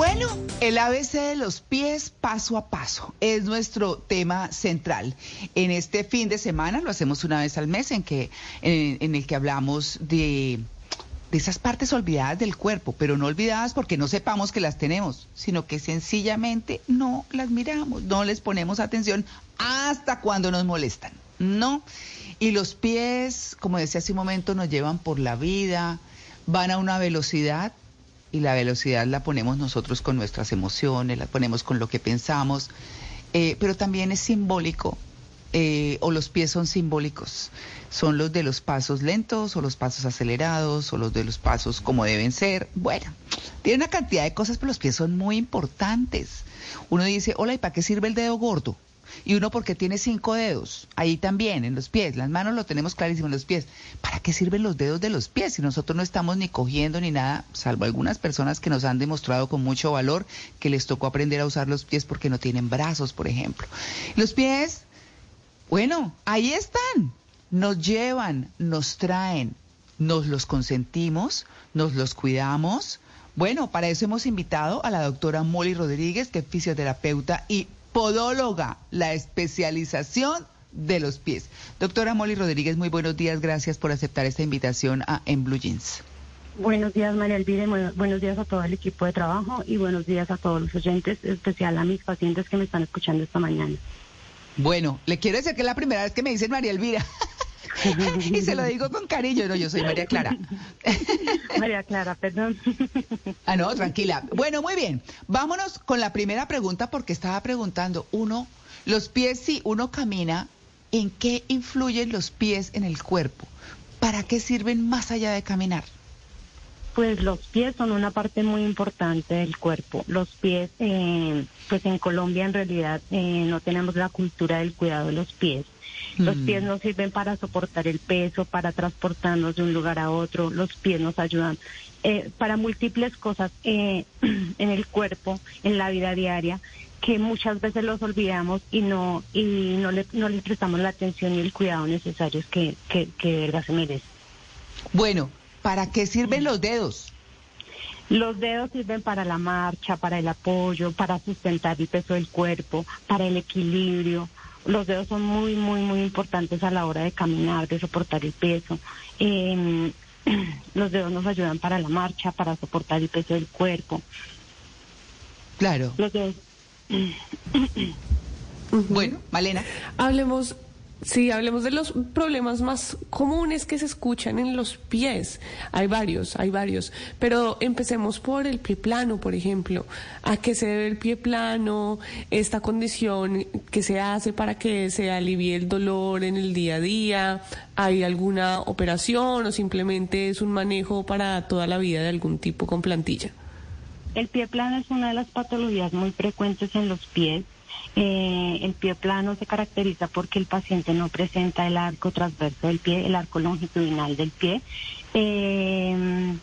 Bueno, el ABC de los pies paso a paso es nuestro tema central. En este fin de semana lo hacemos una vez al mes en que en, el que hablamos de de esas partes olvidadas del cuerpo, pero no olvidadas porque no sepamos que las tenemos, sino que sencillamente no las miramos, no les ponemos atención hasta cuando nos molestan. No. Y los pies, como decía hace un momento, nos llevan por la vida, van a una velocidad y la velocidad la ponemos nosotros con nuestras emociones, la ponemos con lo que pensamos, eh, pero también es simbólico, eh, o los pies son simbólicos, son los de los pasos lentos o los pasos acelerados o los de los pasos como deben ser. Bueno, tiene una cantidad de cosas, pero los pies son muy importantes. Uno dice, hola, ¿y para qué sirve el dedo gordo? Y uno porque tiene cinco dedos, ahí también, en los pies, las manos lo tenemos clarísimo en los pies. ¿Para qué sirven los dedos de los pies si nosotros no estamos ni cogiendo ni nada, salvo algunas personas que nos han demostrado con mucho valor que les tocó aprender a usar los pies porque no tienen brazos, por ejemplo? Los pies, bueno, ahí están, nos llevan, nos traen, nos los consentimos, nos los cuidamos. Bueno, para eso hemos invitado a la doctora Molly Rodríguez, que es fisioterapeuta y podóloga, la especialización de los pies. Doctora Molly Rodríguez, muy buenos días, gracias por aceptar esta invitación a En Blue Jeans. Buenos días, María Elvira, buenos días a todo el equipo de trabajo y buenos días a todos los oyentes, especial a mis pacientes que me están escuchando esta mañana. Bueno, le quiero decir que es la primera vez que me dicen María Elvira. y se lo digo con cariño, no, yo soy María Clara. María Clara, perdón. ah, no, tranquila. Bueno, muy bien. Vámonos con la primera pregunta porque estaba preguntando, uno, los pies, si uno camina, ¿en qué influyen los pies en el cuerpo? ¿Para qué sirven más allá de caminar? Pues los pies son una parte muy importante del cuerpo. Los pies, eh, pues en Colombia en realidad eh, no tenemos la cultura del cuidado de los pies. Los mm. pies nos sirven para soportar el peso, para transportarnos de un lugar a otro. Los pies nos ayudan eh, para múltiples cosas en el cuerpo, en la vida diaria, que muchas veces los olvidamos y no y no le, no le prestamos la atención y el cuidado necesarios que, que, que de verdad se merece. Bueno, ¿Para qué sirven los dedos? Los dedos sirven para la marcha, para el apoyo, para sustentar el peso del cuerpo, para el equilibrio. Los dedos son muy, muy, muy importantes a la hora de caminar, de soportar el peso. Em, los dedos nos ayudan para la marcha, para soportar el peso del cuerpo. Claro. Los dedos. Bueno, Malena. Hablemos Sí, hablemos de los problemas más comunes que se escuchan en los pies. Hay varios, hay varios. Pero empecemos por el pie plano, por ejemplo. ¿A qué se debe el pie plano? Esta condición que se hace para que se alivie el dolor en el día a día. ¿Hay alguna operación o simplemente es un manejo para toda la vida de algún tipo con plantilla? El pie plano es una de las patologías muy frecuentes en los pies eh, el pie plano se caracteriza porque el paciente no presenta el arco transverso del pie, el arco longitudinal del pie. Eh,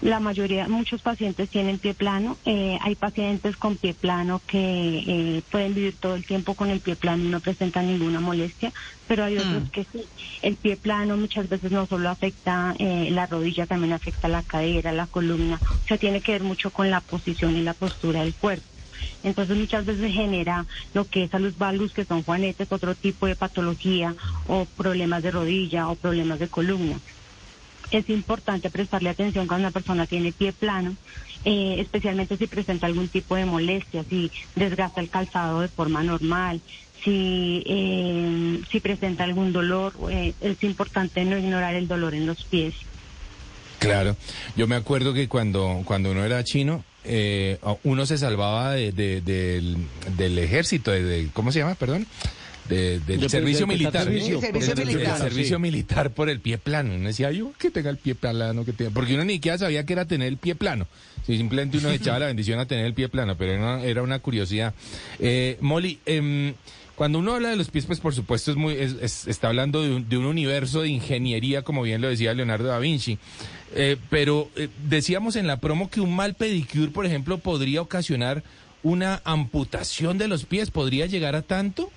la mayoría, muchos pacientes tienen pie plano. Eh, hay pacientes con pie plano que eh, pueden vivir todo el tiempo con el pie plano y no presentan ninguna molestia, pero hay otros mm. que sí. El pie plano muchas veces no solo afecta eh, la rodilla, también afecta la cadera, la columna. O sea, tiene que ver mucho con la posición y la postura del cuerpo. Entonces muchas veces genera lo que es a los valgus, que son juanetes, otro tipo de patología o problemas de rodilla o problemas de columna. Es importante prestarle atención cuando una persona tiene pie plano, eh, especialmente si presenta algún tipo de molestia, si desgasta el calzado de forma normal, si, eh, si presenta algún dolor, eh, es importante no ignorar el dolor en los pies. Claro, yo me acuerdo que cuando, cuando uno era chino, eh, uno se salvaba de, del, ejército, de, ¿cómo se llama? Perdón. del servicio militar. Servicio, militar. servicio militar por el pie plano. Uno decía, yo que tenga el pie plano, que tenga... porque uno ni siquiera sabía que era tener el pie plano. simplemente uno echaba la bendición a tener el pie plano, pero era una, curiosidad. Eh, Molly, eh, cuando uno habla de los pies, pues por supuesto es muy, está hablando de un, universo de ingeniería, como bien lo decía Leonardo da Vinci. Eh, pero eh, decíamos en la promo que un mal pedicure, por ejemplo, podría ocasionar una amputación de los pies. ¿Podría llegar a tanto?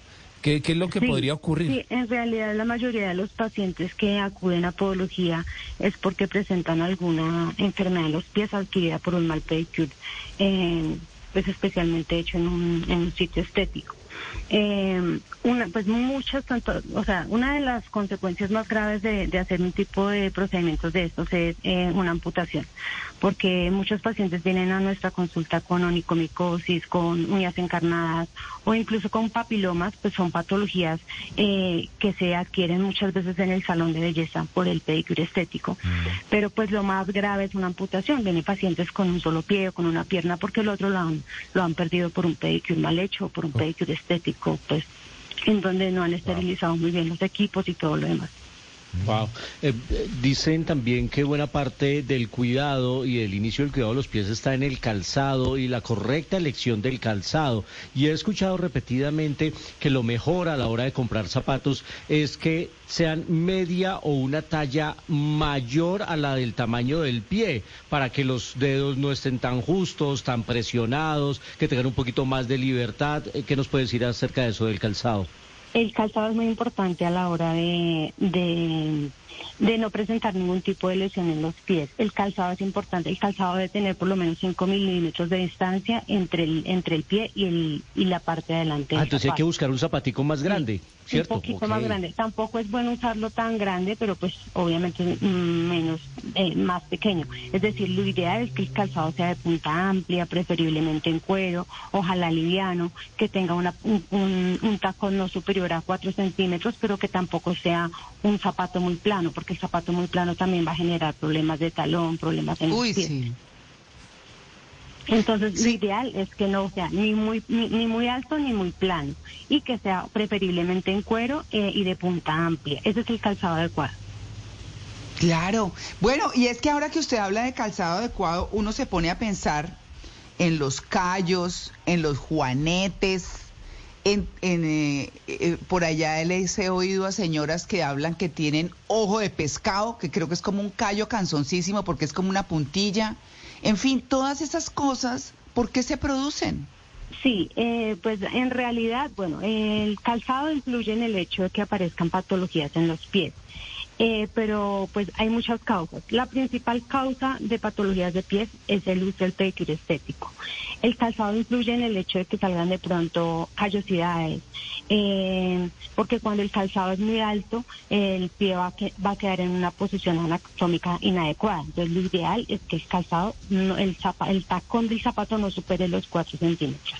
¿Qué, qué es lo que podría ocurrir? Sí, en realidad la mayoría de los pacientes que acuden a podología es porque presentan alguna enfermedad en los pies adquirida por un mal pedicure, eh, pues especialmente hecho en un, en un sitio estético. Eh, una, pues muchas, tanto, o sea, una de las consecuencias más graves de, de hacer un tipo de procedimientos de estos es eh, una amputación, porque muchos pacientes vienen a nuestra consulta con onicomicosis, con uñas encarnadas o incluso con papilomas, pues son patologías eh, que se adquieren muchas veces en el salón de belleza por el pedicure estético. Pero pues lo más grave es una amputación. Vienen pacientes con un solo pie o con una pierna porque el otro lo han, lo han perdido por un pedicure mal hecho o por un pedicure estético, pues en donde no han esterilizado muy bien los equipos y todo lo demás. Wow. Eh, dicen también que buena parte del cuidado y del inicio del cuidado de los pies está en el calzado y la correcta elección del calzado. Y he escuchado repetidamente que lo mejor a la hora de comprar zapatos es que sean media o una talla mayor a la del tamaño del pie, para que los dedos no estén tan justos, tan presionados, que tengan un poquito más de libertad. Eh, ¿Qué nos puede decir acerca de eso del calzado? El calzado es muy importante a la hora de, de, de, no presentar ningún tipo de lesión en los pies. El calzado es importante. El calzado debe tener por lo menos 5 milímetros de distancia entre el, entre el pie y, el, y la parte de adelante. Ah, entonces hay que buscar un zapatico más grande. Sí, ¿cierto? Un poquito más grande. Tampoco es bueno usarlo tan grande, pero pues obviamente menos, eh, más pequeño. Es decir, lo ideal es que el calzado sea de punta amplia, preferiblemente en cuero, ojalá liviano, que tenga una, un, un, un tacón no superior a 4 centímetros, pero que tampoco sea un zapato muy plano, porque el zapato muy plano también va a generar problemas de talón, problemas en Uy, los pies. sí. Entonces, Sí. lo ideal es que no sea ni muy ni, ni muy alto ni muy plano y que sea preferiblemente en cuero eh, y de punta amplia. Ese es el calzado adecuado. Claro. Bueno, y es que ahora que usted habla de calzado adecuado, uno se pone a pensar en los callos, en los juanetes, en, en, eh, eh, por allá les he oído a señoras que hablan que tienen ojo de pescado, que creo que es como un callo canzoncísimo porque es como una puntilla. En fin, todas esas cosas, ¿por qué se producen? Sí, eh, pues en realidad, bueno, el calzado influye en el hecho de que aparezcan patologías en los pies. Eh, pero pues hay muchas causas. La principal causa de patologías de pies es el uso del pedicure estético. El calzado influye en el hecho de que salgan de pronto callosidades, eh, porque cuando el calzado es muy alto, el pie va que- va a quedar en una posición anatómica inadecuada. Entonces lo ideal es que el calzado, no- el, zapa- el tacón del zapato no supere los 4 centímetros.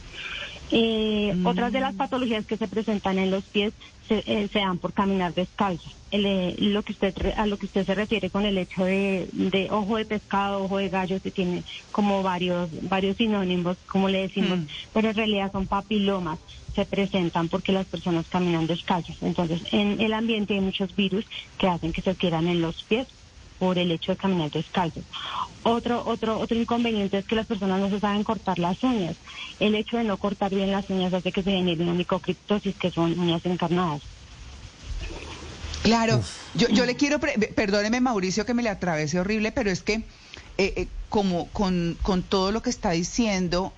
Eh, Otras de las patologías que se presentan en los pies se, eh, se dan por caminar descalzo. El, eh, lo que usted a lo que usted se refiere con el hecho de, de ojo de pescado, ojo de gallo, se tiene como varios varios sinónimos, como le decimos, Mm. pero en realidad son papilomas se presentan porque las personas caminan descalzos. Entonces, en el ambiente hay muchos virus que hacen que se quieran en los pies por el hecho de caminar descalzos. Otro, otro, otro inconveniente es que las personas no se saben cortar las uñas. El hecho de no cortar bien las uñas hace que se genere una micocriptosis, que son uñas encarnadas. Claro, yo, yo le quiero, pre- perdóneme Mauricio que me le atravese horrible, pero es que eh, eh, como con, con todo lo que está diciendo,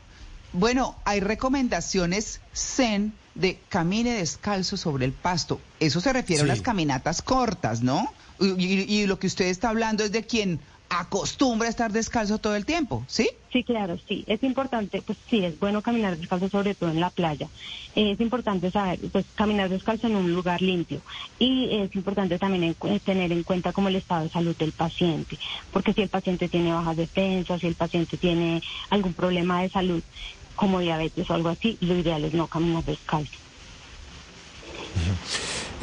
bueno, hay recomendaciones zen de camine descalzo sobre el pasto. Eso se refiere a las caminatas cortas, ¿no? Y, lo que usted está hablando es de quien acostumbra a estar descalzo todo el tiempo, ¿sí? Sí, claro, sí. Es importante, pues sí, es bueno caminar descalzo, sobre todo en la playa. Eh, es importante saber, pues caminar descalzo en un lugar limpio. Y es importante también en eh, tener en cuenta como el estado de salud del paciente. Porque si el paciente tiene bajas defensas, si el paciente tiene algún problema de salud, como diabetes o algo así, lo ideal es no caminar descalzo.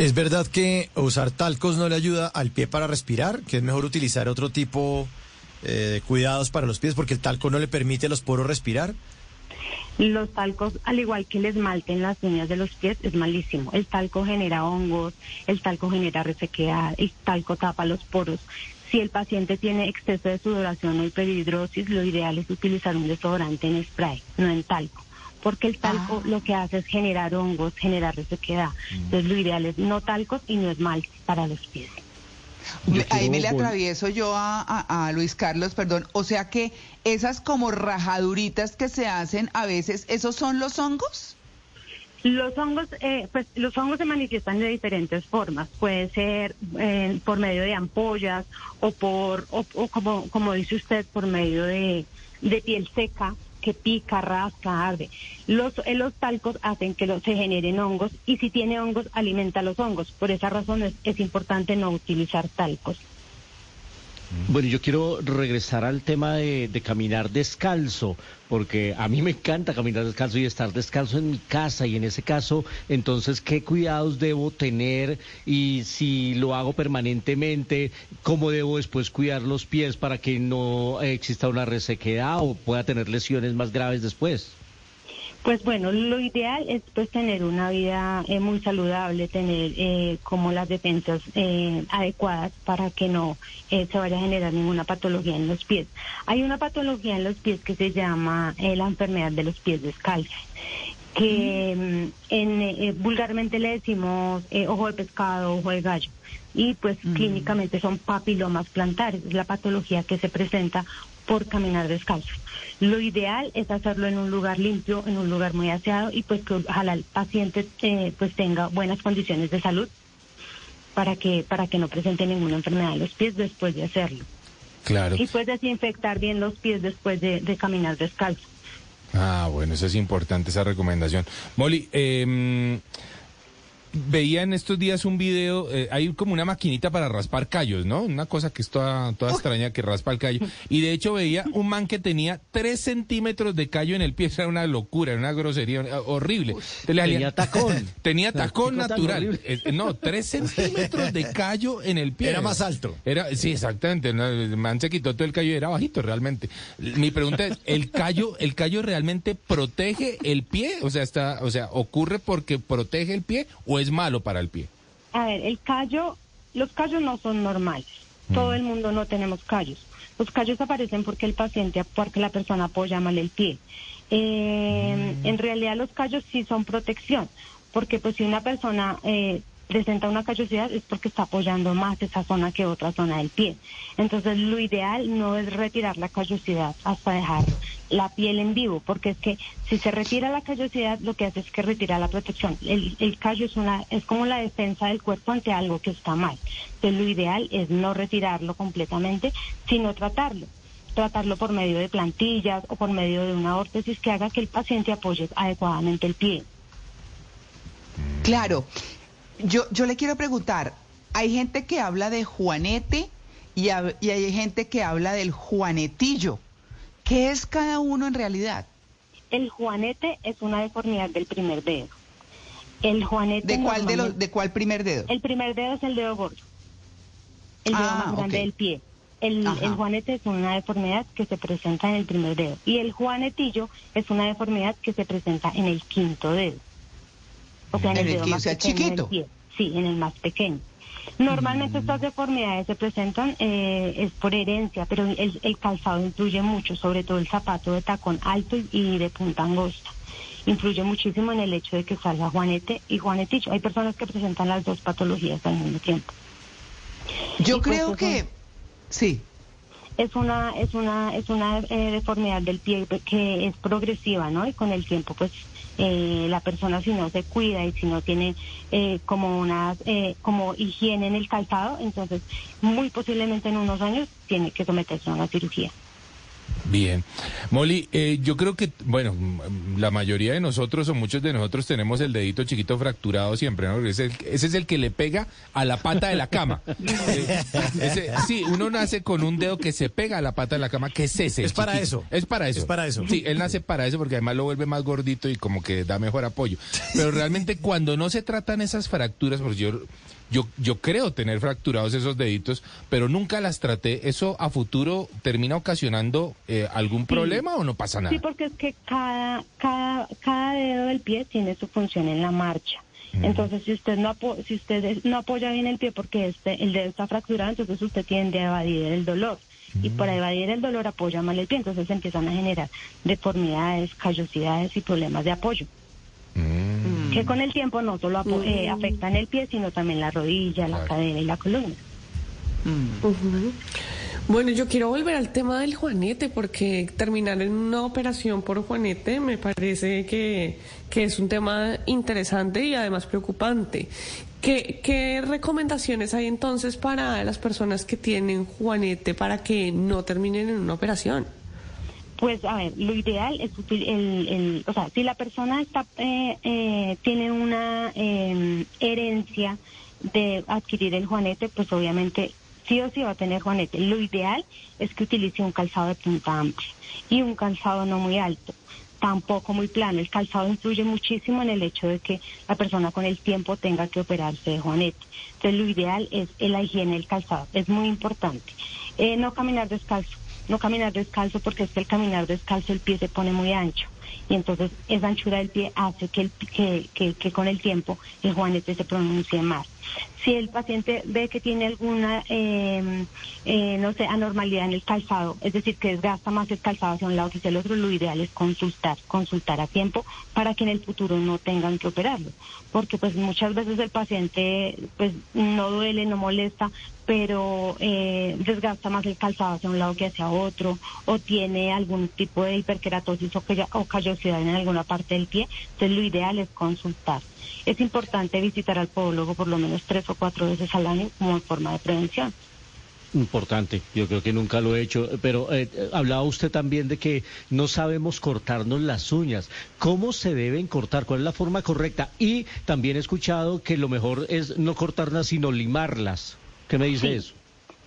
¿Es verdad que usar talcos no le ayuda al pie para respirar? ¿Que es mejor utilizar otro tipo eh, de cuidados para los pies porque el talco no le permite a los poros respirar? Los talcos, al igual que el esmalte en las uñas de los pies, es malísimo. El talco genera hongos, el talco genera resequedad, el talco tapa los poros. Si el paciente tiene exceso de sudoración o hiperhidrosis, lo ideal es utilizar un desodorante en spray, no en talco. Porque el talco Ah. lo que hace es generar hongos, generar resequedad. Entonces lo ideal es no talcos y no esmalte para los pies. Yo Ahí me le atravieso yo a, a- a Luis Carlos, perdón. O sea que esas como rajaduritas que se hacen a veces, ¿esos son los hongos? Los hongos, eh, pues los hongos se manifiestan de diferentes formas. Puede ser eh, por medio de ampollas o por, o, o como, como dice usted, por medio de, de piel seca que pica, rasca, arde. Los, eh, los talcos hacen que se generen hongos y si tiene hongos alimenta los hongos. Por esa razón es, importante no utilizar talcos. Bueno, yo quiero regresar al tema de caminar descalzo, porque a mí me encanta caminar descalzo y estar descalzo en mi casa y en ese caso, entonces, ¿qué cuidados debo tener y si lo hago permanentemente, cómo debo después cuidar los pies para que no exista una resequedad o pueda tener lesiones más graves después? Pues bueno, lo ideal es pues tener una vida eh, muy saludable, tener eh, como las defensas eh, adecuadas para que no eh, se vaya a generar ninguna patología en los pies. Hay una patología en los pies que se llama eh, la enfermedad de los pies descalzos que mm, en, eh, vulgarmente le decimos ojo de pescado, ojo de gallo. Y pues clínicamente son papilomas plantares, es la patología que se presenta por caminar descalzo. Lo ideal es hacerlo en un lugar limpio, en un lugar muy aseado y pues que ojalá el paciente eh, pues tenga buenas condiciones de salud para que para que no presente ninguna enfermedad en los pies después de hacerlo. Claro. Y pues desinfectar bien los pies después de, de caminar descalzo. Ah, bueno, eso es importante, esa recomendación. Molly, eh, veía en estos días un video, eh, hay como una maquinita para raspar callos, ¿no? Una cosa que es toda, toda extraña que raspa el callo. Y de hecho veía un man que tenía tres centímetros de callo en el pie, era una locura, era una grosería eh, horrible. Tenía tacón. Tenía tacón natural. horrible. Eh, no, tres centímetros de callo en el pie. Era más alto. Era, sí, exactamente. no, el man se quitó todo el callo y era bajito realmente. Mi pregunta es, ¿el callo, el callo realmente protege el pie? O sea, está, o sea, ¿ocurre porque protege el pie o es malo para el pie? A ver, el callo, los callos no son normales. Todo el mundo no tenemos callos. Los callos aparecen porque el paciente, porque la persona apoya mal el pie. Eh, En realidad los callos sí son protección, porque pues si una persona eh, presenta una callosidad es porque está apoyando más esa zona que otra zona del pie. Entonces lo ideal no es retirar la callosidad hasta dejar la piel en vivo, porque es que si se retira la callosidad lo que hace es que retira la protección. El, callo es una es como la defensa del cuerpo ante algo que está mal. Entonces lo ideal es no retirarlo completamente, sino tratarlo. Tratarlo por medio de plantillas o por medio de una órtesis que haga que el paciente apoye adecuadamente el pie. Claro. Yo, yo le quiero preguntar, hay gente que habla de Juanete y, hay gente que habla del Juanetillo. ¿Qué es cada uno en realidad? El juanete es una deformidad del primer dedo. El juanete ¿De cuál, de los, normalmente- ¿De cuál primer dedo? El primer dedo es el dedo gordo. El dedo Ah, más grande del pie. El, el juanete es una deformidad que se presenta en el primer dedo. Y el juanetillo es una deformidad que se presenta en el quinto dedo. O sea, en, En el el dedo o más sea, pequeño del chiquito. pie. Sí, en el más pequeño. Normalmente Mm. estas deformidades se presentan eh, es por herencia, pero el, el calzado influye mucho, sobre todo el zapato de tacón alto y, y de punta angosta. Influye muchísimo en el hecho de que salga juanete y juanetillo. Hay personas que presentan las dos patologías al mismo tiempo. Yo y pues creo que... Sí. Es una es una es una eh, deformidad del pie que es progresiva no y con el tiempo pues eh, la persona si no se cuida y si no tiene eh, como una eh, como higiene en el calzado entonces muy posiblemente en unos años tiene que someterse a una cirugía Bien. Molly, eh, yo creo que, bueno, la mayoría de nosotros o muchos de nosotros tenemos el dedito chiquito fracturado siempre, ¿no? Ese, es el- ese es el que le pega a la pata de la cama. Eh, ese- sí, uno nace con un dedo que se pega a la pata de la cama, que es ese. Es para chiquito. eso. Es para eso. Es para eso. Sí, él nace para eso porque además lo vuelve más gordito y como que da mejor apoyo. Pero realmente cuando no se tratan esas fracturas, porque yo, yo, yo creo tener fracturados esos deditos, pero nunca las traté, ¿eso a futuro termina ocasionando eh, algún problema o no pasa nada? sí porque es que cada cada cada dedo del pie tiene su función en la marcha. Entonces si usted no apo- si usted no apoya bien el pie porque este el dedo está fracturado entonces usted tiende a evadir el dolor. Y por evadir el dolor apoya mal el pie entonces se empiezan a generar deformidades callosidades y problemas de apoyo. Mm. Que con el tiempo no solo eh, afectan el pie sino también la rodilla la cadera y la columna Mm. Bueno, yo quiero volver al tema del Juanete, porque terminar en una operación por Juanete me parece que, que es un tema interesante y además preocupante. ¿Qué, ¿Qué recomendaciones hay entonces para las personas que tienen Juanete para que no terminen en una operación? Pues a ver, lo ideal es el, el o sea, si la persona está eh, eh, tiene una eh, herencia de adquirir el juanete, pues obviamente sí o sí va a tener juanete. Lo ideal es que utilice un calzado de punta amplia y un calzado no muy alto, tampoco muy plano. El calzado influye muchísimo en el hecho de que la persona con el tiempo tenga que operarse de juanete. Entonces lo ideal es la higiene del calzado, es muy importante. Eh, no caminar descalzo, no caminar descalzo porque es que el caminar descalzo el pie se pone muy ancho y entonces esa anchura del pie hace que, el, que, que, que con el tiempo el juanete se pronuncie más. Si el paciente ve que tiene alguna, eh, eh, no sé, anormalidad en el calzado, es decir, que desgasta más el calzado hacia un lado que hacia el otro, lo ideal es consultar, consultar a tiempo para que en el futuro no tengan que operarlo. Porque pues muchas veces el paciente pues no duele, no molesta, pero eh, desgasta más el calzado hacia un lado que hacia otro, o tiene algún tipo de hiperkeratosis o, o callosidad en alguna parte del pie, entonces lo ideal es consultar es importante visitar al podólogo por lo menos tres o cuatro veces al año como forma de prevención. Importante, yo creo que nunca lo he hecho, pero eh, hablaba usted también de que no sabemos cortarnos las uñas. ¿Cómo se deben cortar? ¿Cuál es la forma correcta? Y también he escuchado que lo mejor es no cortarlas, sino limarlas. ¿Qué me dice eso?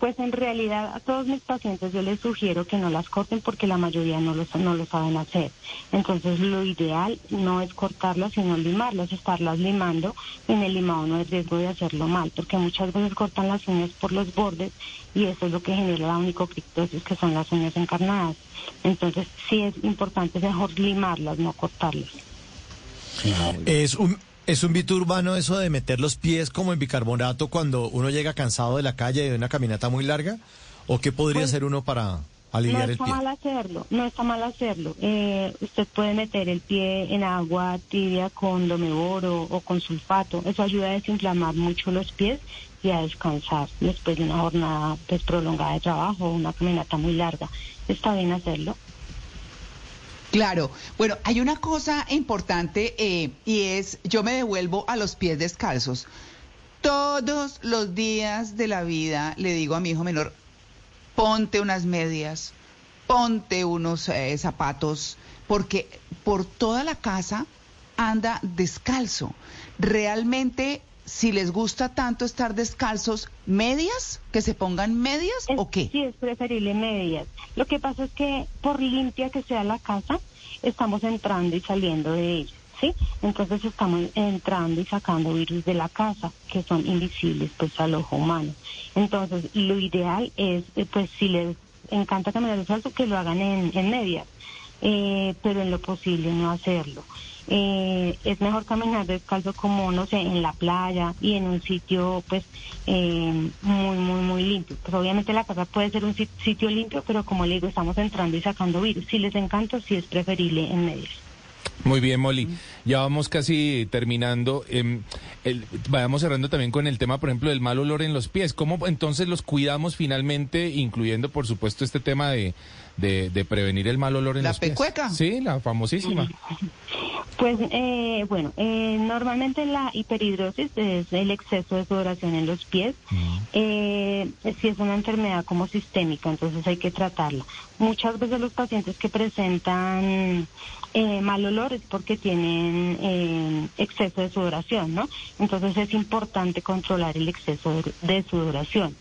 Pues en realidad a todos mis pacientes yo les sugiero que no las corten porque la mayoría no lo, no saben hacer. Entonces lo ideal no es cortarlas sino limarlas, estarlas limando. En el limado no hay riesgo de hacerlo mal porque muchas veces cortan las uñas por los bordes y eso es lo que genera la onicocriptosis que son las uñas encarnadas. Entonces sí es importante mejor limarlas, no cortarlas. Es un ¿Es un mito urbano eso de meter los pies como en bicarbonato cuando uno llega cansado de la calle de una caminata muy larga? ¿O qué podría pues, hacer uno para aliviar el pie? No está mal hacerlo, no está mal hacerlo. Eh, usted puede meter el pie en agua tibia con domeboro o con sulfato. Eso ayuda a desinflamar mucho los pies y a descansar después de una jornada pues, prolongada de trabajo o una caminata muy larga. Está bien hacerlo. Claro, bueno, hay una cosa importante eh, y es, yo me devuelvo a los pies descalzos. Todos los días de la vida le digo a mi hijo menor, ponte unas medias, ponte unos eh, zapatos, porque por toda la casa anda descalzo. Realmente, si les gusta tanto estar descalzos, ¿medias? ¿Que se pongan medias o qué? Sí, es preferible medias. Lo que pasa es que por limpia que sea la casa, estamos entrando y saliendo de ella. ¿Sí? Entonces estamos entrando y sacando virus de la casa que son invisibles pues al ojo humano. Entonces lo ideal es eh, pues si les encanta caminar descalzo que lo hagan en, en medias, eh, pero en lo posible no hacerlo. Eh, es mejor caminar descalzo como, no sé, en la playa y en un sitio pues eh, muy, muy, muy limpio. Pues obviamente la casa puede ser un sitio limpio, pero como le digo, estamos entrando y sacando virus. Si les encanta, sí es preferible en medios. Muy bien, Molly. Ya vamos casi terminando. Eh, vayamos cerrando también con el tema, por ejemplo, del mal olor en los pies. ¿Cómo entonces los cuidamos finalmente, incluyendo, por supuesto, este tema de, de, prevenir el mal olor en los pies? ¿La pecueca? Sí, la famosísima. Pues, eh, bueno, eh, normalmente la hiperhidrosis es el exceso de sudoración en los pies. Eh, si es una enfermedad como sistémica, entonces hay que tratarla. Muchas veces los pacientes que presentan eh, mal olor es porque tienen eh, exceso de sudoración, ¿no? Entonces es importante controlar el exceso de sudoración.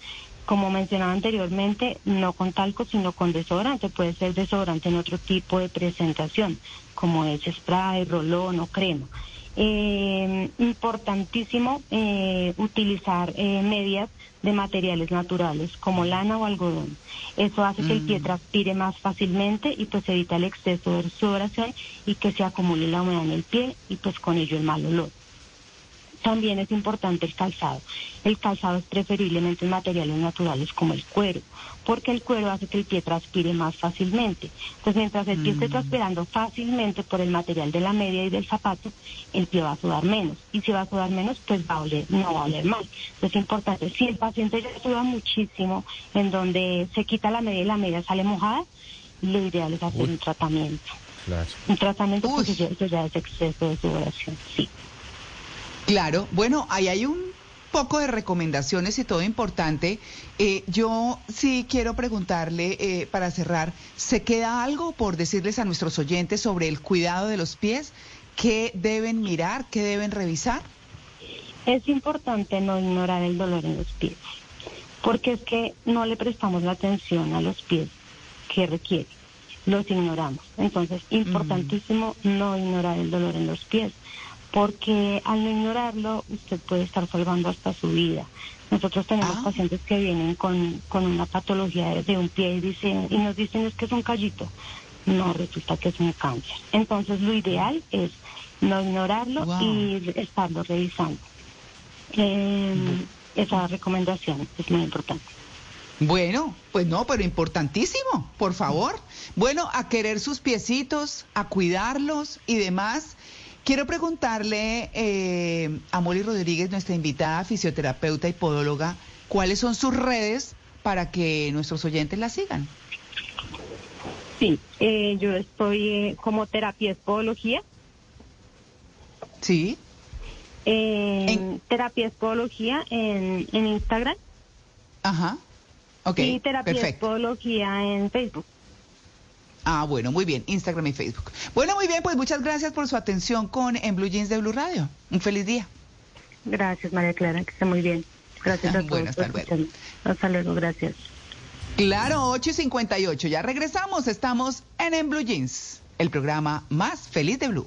Como mencionaba anteriormente, no con talco, sino con desodorante. Puede ser desodorante en otro tipo de presentación, como es spray, rolón o crema. Eh, importantísimo eh, utilizar eh, medias de materiales naturales como lana o algodón. Eso hace que el pie mm. transpire más fácilmente y pues evita el exceso de sudoración y que se acumule la humedad en el pie y pues con ello el mal olor. también es importante el calzado. El calzado es preferiblemente en materiales naturales como el cuero, porque el cuero hace que el pie transpire más fácilmente. Entonces, mientras el pie esté Mm. transpirando fácilmente por el material de la media y del zapato, el pie va a sudar menos. Y si va a sudar menos, pues va a oler, no va a oler mal. Entonces, es importante. Si el paciente ya suda muchísimo, en donde se quita la media y la media sale mojada, lo ideal es hacer Uy. un tratamiento. Claro. Un tratamiento Uy. porque eso ya es exceso de sudoración, sí. Claro, bueno, ahí hay un poco de recomendaciones y todo importante. Eh, yo sí quiero preguntarle, eh, para cerrar, ¿se queda algo por decirles a nuestros oyentes sobre el cuidado de los pies? ¿Qué deben mirar? ¿Qué deben revisar? Es importante no ignorar el dolor en los pies, porque es que no le prestamos la atención a los pies que requiere, los ignoramos. Entonces, importantísimo no ignorar el dolor en los pies, porque al no ignorarlo, usted puede estar salvando hasta su vida. Nosotros tenemos Ah. pacientes que vienen con, con una patología de, un pie y, dicen, y nos dicen es que es un callito. No, resulta que es un cáncer. Entonces, lo ideal es no ignorarlo Wow. y estarlo revisando. Eh, esa recomendación es muy importante. Bueno, pues no, pero importantísimo, por favor. Bueno, a querer sus piecitos, a cuidarlos y demás. Quiero preguntarle eh, a Molly Rodríguez, nuestra invitada fisioterapeuta y podóloga, cuáles son sus redes para que nuestros oyentes la sigan. Sí, eh, yo estoy eh, como terapia podología. Sí, Eh, En- Terapia podología en, en Instagram ajá. Ok, y terapia podología en Facebook. Ah, bueno, muy bien, Instagram y Facebook. Bueno, muy bien, pues muchas gracias por su atención con En Blue Jeans de Blue Radio. Un feliz día. Gracias, María Clara, que esté muy bien. Gracias a todos. Bueno, hasta luego. escucharme. Hasta luego, gracias. Claro, 8 y 58. Ya regresamos. Estamos en En Blue Jeans, el programa más feliz de Blue.